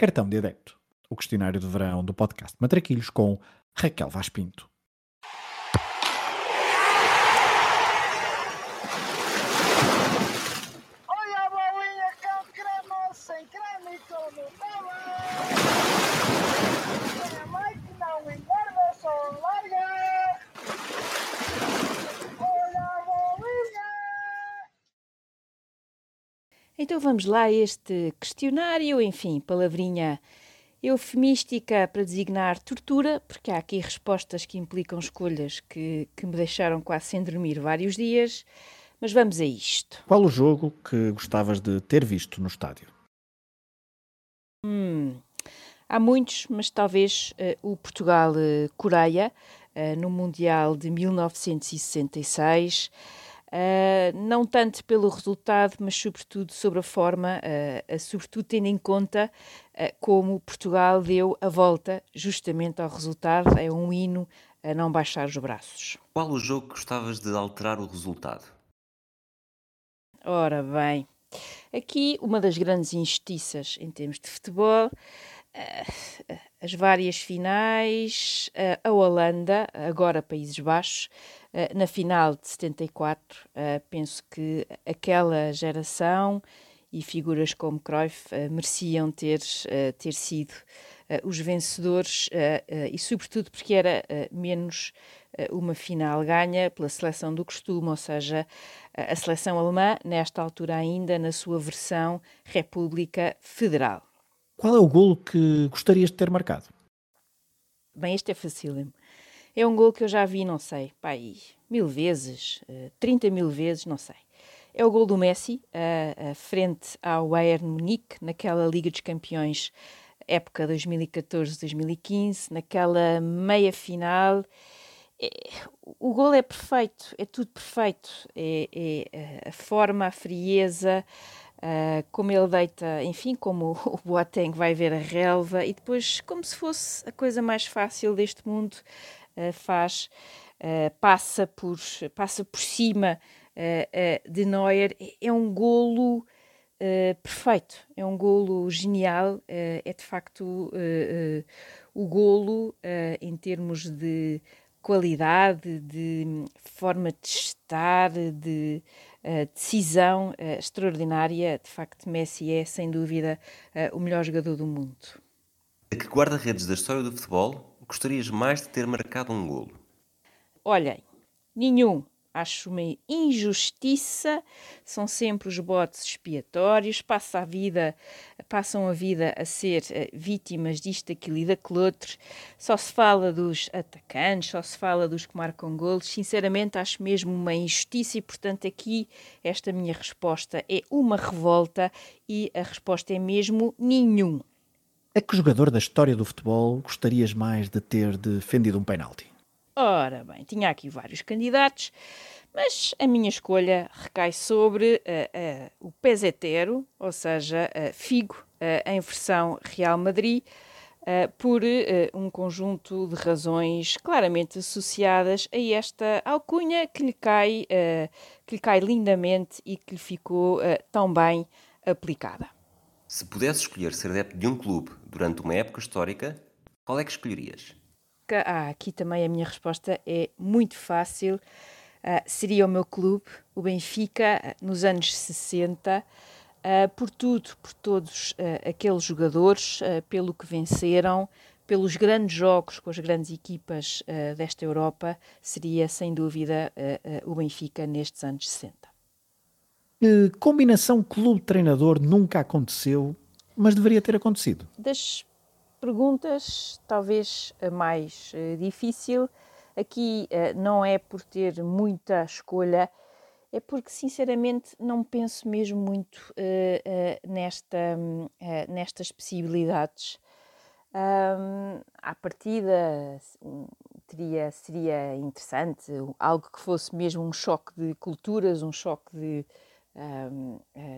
Cartão de Adepto, o questionário de verão do podcast Matraquilhos com Raquel Vaz Pinto. Olha a bolinha com creme, sem creme e com Nutella. Tem a mãe que não engorda, só larga. Olha a bolinha. Então vamos lá a este questionário, enfim, palavrinha eufemística para designar tortura, porque há aqui respostas que implicam escolhas que, que me deixaram quase sem dormir vários dias. Mas vamos a isto. Qual o jogo que gostavas de ter visto no estádio? Hum, há muitos, mas talvez eh, o Portugal-Coreia, eh, no Mundial de 1966. Uh, não tanto pelo resultado, mas sobretudo sobre a forma, uh, uh, sobretudo tendo em conta como Portugal deu a volta justamente ao resultado. É um hino a não baixar os braços. Qual o jogo que gostavas de alterar o resultado? Ora bem, aqui uma das grandes injustiças em termos de futebol as várias finais, a Holanda, agora Países Baixos, na final de 74, penso que aquela geração e figuras como Cruyff mereciam ter, ter sido os vencedores e, sobretudo, porque era menos uma final ganha pela seleção do costume, ou seja, a seleção alemã, nesta altura ainda, na sua versão República Federal. Qual é o golo que gostarias de ter marcado? Bem, este é facílimo. É um gol que eu já vi, não sei, mil vezes, uh, 30 mil vezes, não sei. É o gol do Messi, uh, uh, frente ao Bayern Munique, naquela Liga dos Campeões, época 2014-2015, naquela meia final. É, o gol é perfeito, é tudo perfeito. É, é a forma, a frieza, Uh, como ele deita, enfim, como o Boateng vai ver a relva e depois, como se fosse a coisa mais fácil deste mundo, faz, uh, passa, por, passa por cima de Neuer. É um golo perfeito, é um golo genial, é de facto o golo em termos de qualidade, de forma de estar, de decisão uh, extraordinária. De facto, Messi é, sem dúvida, uh, o melhor jogador do mundo. A que guarda-redes da história do futebol gostarias mais de ter marcado um golo? Olhem, nenhum. Acho uma injustiça, são sempre os botes expiatórios, passa a vida, passam a vida a ser uh, vítimas disto, daquilo e daquele outro. Só se fala dos atacantes, só se fala dos que marcam golos. Sinceramente, acho mesmo uma injustiça e, portanto, aqui esta minha resposta é uma revolta e a resposta é mesmo nenhum. A que jogador da história do futebol gostarias mais de ter defendido um penalti? Ora bem, tinha aqui vários candidatos, mas a minha escolha recai sobre uh, uh, o Pesetero, ou seja, uh, Figo, em versão Real Madrid, por um conjunto de razões claramente associadas a esta alcunha que lhe cai, que lhe cai lindamente e que lhe ficou tão bem aplicada. Se pudesse escolher ser adepto de um clube durante uma época histórica, qual é que escolherias? Ah, aqui também a minha resposta é muito fácil. Uh, seria o meu clube, o Benfica, uh, nos anos 60, uh, por tudo, por todos aqueles jogadores, pelo que venceram, pelos grandes jogos com as grandes equipas desta Europa, seria sem dúvida o Benfica nestes anos 60. Combinação clube-treinador nunca aconteceu, mas deveria ter acontecido. Das perguntas, talvez a mais uh, difícil. Aqui uh, não é por ter muita escolha, é porque sinceramente não penso mesmo muito nesta, nestas possibilidades. À partida teria, seria interessante algo que fosse mesmo um choque de culturas, um choque de,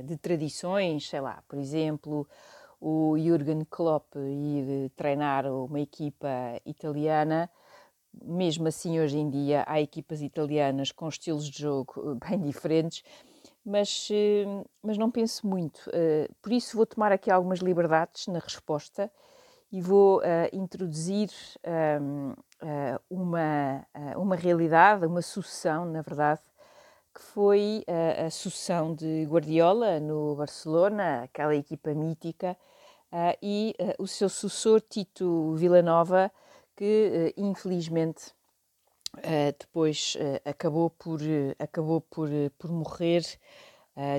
de tradições, sei lá, por exemplo, o Jürgen Klopp ir treinar uma equipa italiana. Mesmo assim, hoje em dia, há equipas italianas com estilos de jogo bem diferentes. mas, mas não penso muito. Por isso vou tomar aqui algumas liberdades na resposta e vou introduzir uma, uma realidade, uma sucessão, na verdade, que foi a, a sucessão de Guardiola no Barcelona, aquela equipa mítica, uh, e uh, o seu sucessor Tito Villanova, que uh, infelizmente depois acabou por, acabou por, por morrer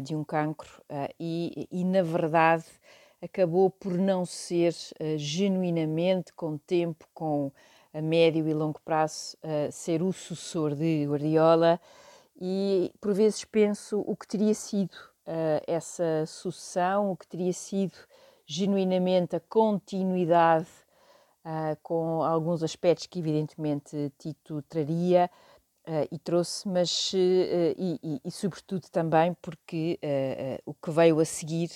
de um cancro e, e, na verdade, acabou por não ser genuinamente, com tempo, com a médio e longo prazo, ser o sucessor de Guardiola e por vezes penso o que teria sido uh, essa sucessão, o que teria sido genuinamente a continuidade uh, com alguns aspectos que evidentemente Tito traria uh, e trouxe, mas e, e, e, sobretudo também porque o que veio a seguir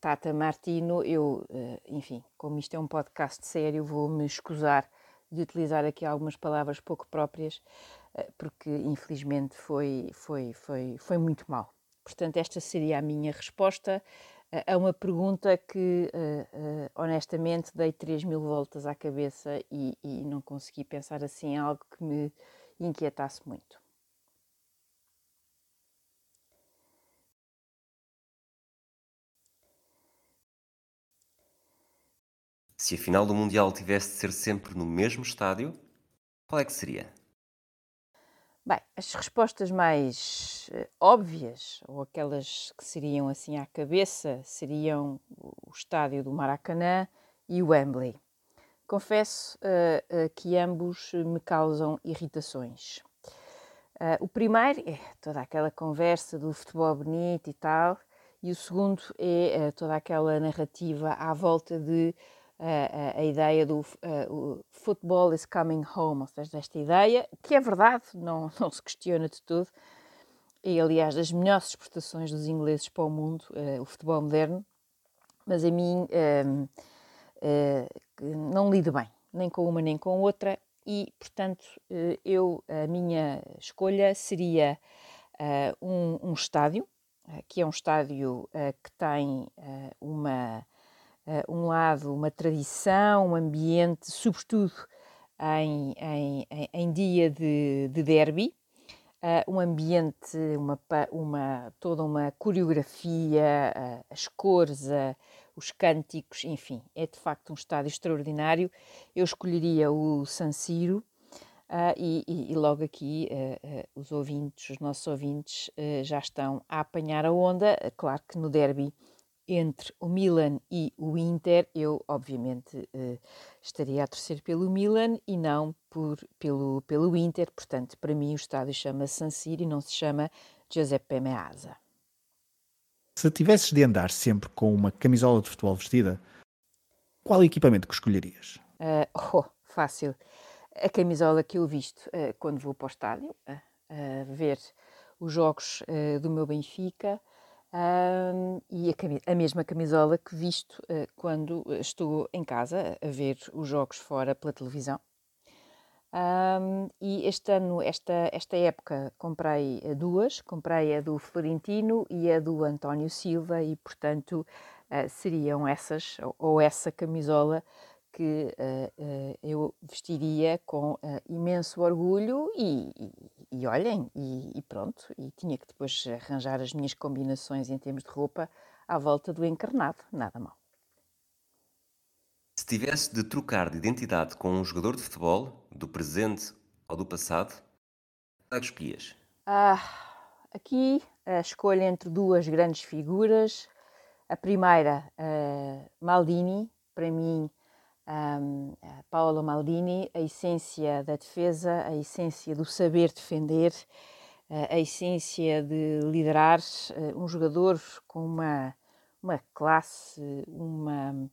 Tata Martino, eu, enfim, como isto é um podcast sério, vou-me escusar de utilizar aqui algumas palavras pouco próprias, porque infelizmente foi, foi, foi, foi muito mal. Portanto, esta seria a minha resposta eh, a uma pergunta que, uh, uh, honestamente, dei 3 mil voltas à cabeça e, e, não consegui pensar assim em algo que me inquietasse muito. Se a final do Mundial tivesse de ser sempre no mesmo estádio, qual é que seria? Bem, as respostas mais uh, óbvias, ou aquelas que seriam assim à cabeça, seriam o estádio do Maracanã e o Wembley. Confesso uh, uh, que ambos me causam irritações. o primeiro é toda aquela conversa do futebol bonito e tal, e o segundo é toda aquela narrativa à volta de a, a, ideia do uh, football is coming home, ou seja, esta ideia, que é verdade, não, não se questiona de tudo, e aliás das melhores exportações dos ingleses para o mundo, uh, o futebol moderno, mas a mim uh, não lido bem, nem com uma nem com outra, e portanto eu, a minha escolha seria um, um, estádio, que é um estádio que tem uma um lado, uma tradição, um ambiente, sobretudo em, em, em dia de, de derby, uh, um ambiente, uma, uma, toda uma coreografia, uh, as cores, os cânticos, enfim, é de facto um estádio extraordinário. Eu escolheria o San Siro. Uh, e, e, e, logo aqui uh, uh, os ouvintes, os nossos ouvintes, já estão a apanhar a onda. claro que no derby entre o Milan e o Inter, eu obviamente eh, estaria a torcer pelo Milan e não por, pelo, pelo Inter. Portanto, para mim o estádio chama-se San Siro e não se chama Giuseppe Meazza. Se tivesses de andar sempre com uma camisola de futebol vestida, qual equipamento que escolherias? Uh, oh, fácil. A camisola que eu visto uh, quando vou para o estádio, uh, ver os jogos do meu Benfica, um, e a, a, mesma camisola que visto uh, quando estou em casa a ver os jogos fora pela televisão. Um, e este ano, esta, esta época, comprei duas: comprei a do Florentino e a do António Silva, e portanto uh, seriam essas, ou, ou, essa camisola, que uh, eu vestiria com imenso orgulho e olhem, e, e, pronto, e tinha que depois arranjar as minhas combinações em termos de roupa à volta do encarnado, nada mal. Se tivesse de trocar de identidade com um jogador de futebol, do presente ou do passado, qual que escolhias? Ah, aqui a escolha entre duas grandes figuras. A primeira, uh, Maldini, para mim, um, Paolo Maldini, a essência da defesa, a essência do saber defender, a essência de liderar um jogador com uma, uma classe, uma,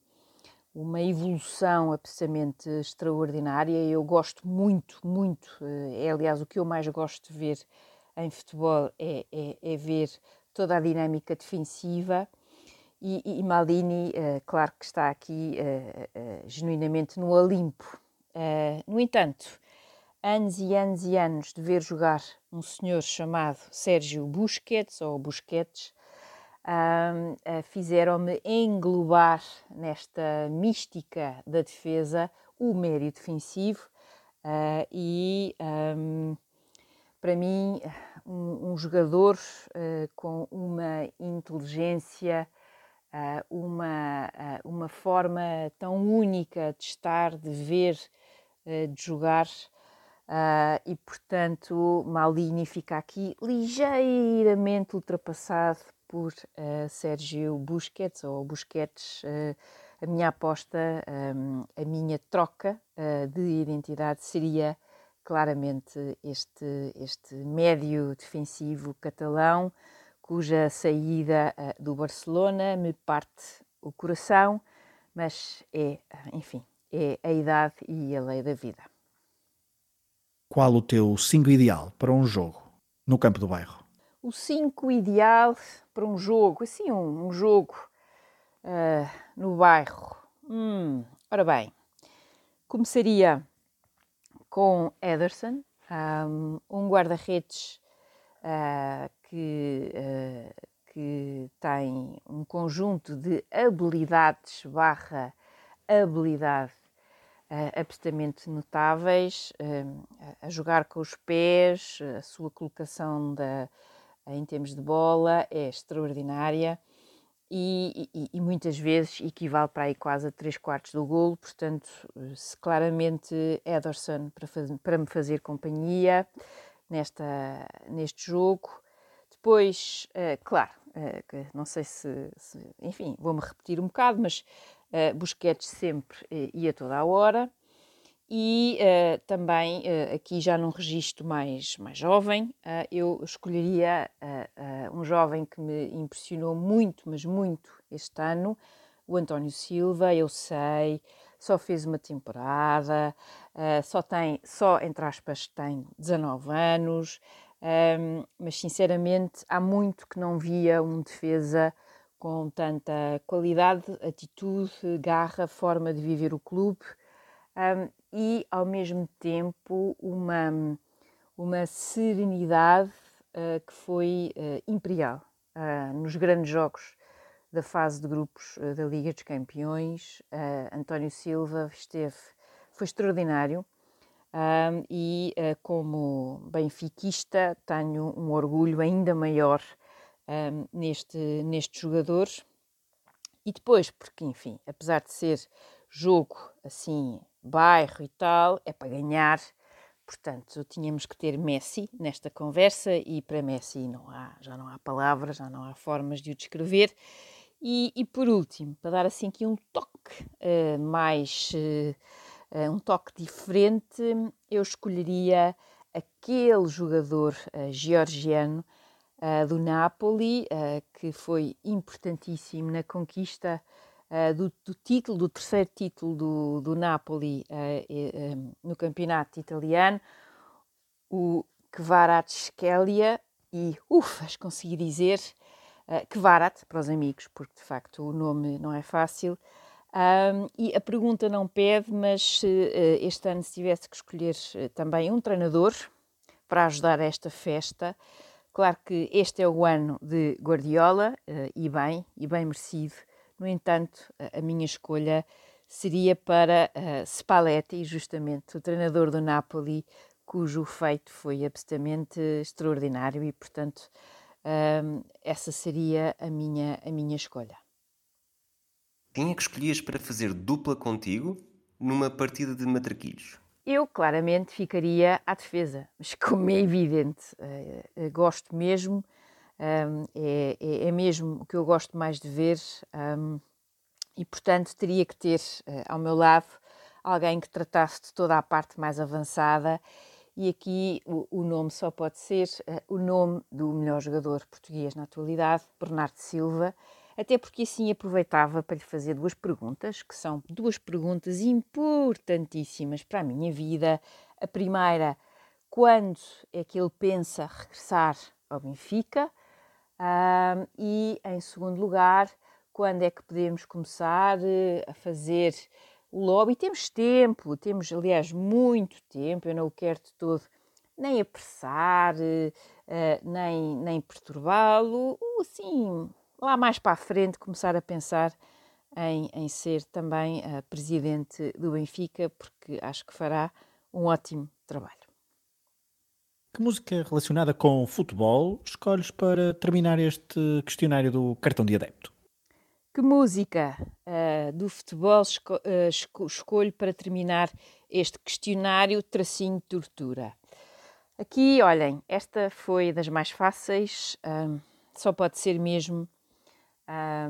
uma evolução absolutamente extraordinária. Eu gosto muito, muito, eh, é aliás o que eu mais gosto de ver em futebol é, é, é ver toda a dinâmica defensiva e, e Maldini, uh, claro que está aqui uh, genuinamente no Olimpo. no entanto, anos e anos e anos de ver jogar um senhor chamado Sérgio Busquets, ou Busquets, uh, fizeram-me englobar nesta mística da defesa o médio defensivo uh, e um, para mim um, um jogador uh, com uma inteligência, uma, uma forma tão única de estar, de ver, de jogar. e portanto, Malini fica aqui ligeiramente ultrapassado por Sérgio Busquets, ou Busquets, a minha aposta, a minha troca de identidade seria claramente este, este médio defensivo catalão, cuja saída do Barcelona me parte o coração, mas é, enfim, é a idade e a lei da vida. Qual o teu 5 ideal para um jogo no campo do bairro? o 5 ideal para um jogo, assim, um, um jogo uh, no bairro. Hum, ora bem, começaria com Ederson, um, um guarda-redes uh, que, uh, que tem um conjunto de habilidades barra habilidade uh, absolutamente notáveis, a jogar com os pés, a sua colocação da, em termos de bola é extraordinária e, e, e, muitas vezes equivale para aí quase a 3 quartos do golo, portanto, se claramente Ederson para, faz, para me fazer companhia nesta, neste jogo. Depois, uh, claro, uh, não sei se, se, enfim, vou-me repetir um bocado, mas uh, Busquets sempre e a toda a hora. E também aqui já num registro mais, mais jovem, eu escolheria um jovem que me impressionou muito, mas muito este ano, o António Silva, eu sei, só fez uma temporada, só tem, só entre aspas, tem 19 anos, um, mas sinceramente há muito que não via um defesa com tanta qualidade, atitude, garra, forma de viver o clube. Um, e, ao mesmo tempo, uma, uma serenidade uh, que foi uh, imperial uh, nos grandes jogos da fase de grupos da Liga dos Campeões. António Silva esteve, foi extraordinário. E como benfiquista tenho um orgulho ainda maior neste, neste jogador. E depois, porque enfim, apesar de ser jogo assim bairro e tal, é para ganhar. Portanto, tínhamos que ter Messi nesta conversa e para Messi não há, já não há palavras, já não há formas de o descrever. E, e por último, para dar assim aqui um toque uh, mais, uh, um toque diferente, eu escolheria aquele jogador uh, georgiano do Napoli, que foi importantíssimo na conquista do, do, título, do terceiro título do, do Napoli no campeonato italiano, o Kvaratskhelia, e ufas, consegui dizer Kvarat para os amigos, porque de facto o nome não é fácil. Um, e a pergunta não pede, mas uh, este ano se tivesse que escolher uh, também um treinador para ajudar a esta festa, claro que este é o ano de Guardiola, uh, e bem, e bem merecido, no entanto, a minha escolha seria para uh, Spalletti, justamente o treinador do Napoli, cujo feito foi absolutamente extraordinário e, portanto, uh, essa seria a minha, a minha escolha. Quem é que escolhias para fazer dupla contigo numa partida de matraquilhos? Eu claramente ficaria à defesa, mas como é evidente, uh, gosto mesmo é, é, é, mesmo o que eu gosto mais de ver e, portanto, teria que ter uh, ao meu lado alguém que tratasse de toda a parte mais avançada. E aqui o, o nome só pode ser o nome do melhor jogador português na atualidade, Bernardo Silva, até porque assim aproveitava para lhe fazer duas perguntas, que são duas perguntas importantíssimas para a minha vida. A primeira, quando é que ele pensa regressar ao Benfica? E, em segundo lugar, quando é que podemos começar eh, a fazer o lobby. Temos tempo, temos, aliás, muito tempo, eu não o quero de todo nem apressar, uh, nem, nem perturbá-lo, assim, lá mais para a frente começar a pensar em, em ser também uh, presidente do Benfica, porque acho que fará um ótimo trabalho. Que música relacionada com futebol escolhes para terminar este questionário do cartão de adepto? Que música uh, do futebol esco uh, esco escolho para terminar este questionário tracinho tortura? Aqui, olhem, esta foi das mais fáceis, um, só pode ser mesmo a,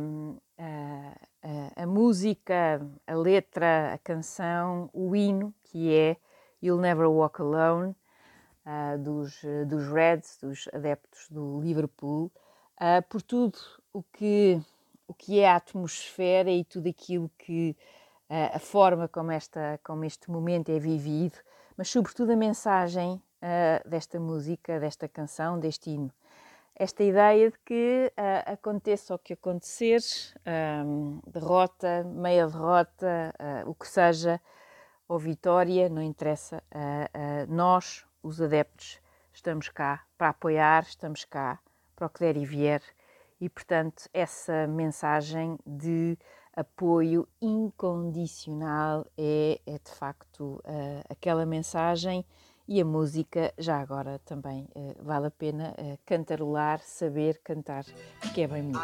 a, música, a letra, a canção, o hino, que é You'll Never Walk Alone, uh, dos, dos Reds, dos adeptos do Liverpool, uh, por tudo o que o que é a atmosfera e tudo aquilo que uh, a forma como, esta, como este momento é vivido, mas sobretudo a mensagem desta música, desta canção, deste hino. Esta ideia de que uh, aconteça o que acontecer, um, derrota, meia derrota, o que seja, ou vitória, não interessa, nós, os adeptos, estamos cá para apoiar, estamos cá para o que der e vier e, portanto, essa mensagem de apoio incondicional é, é de facto uh, aquela mensagem e a música, já agora também uh, vale a pena uh, cantarolar, saber cantar, que é bem bonito.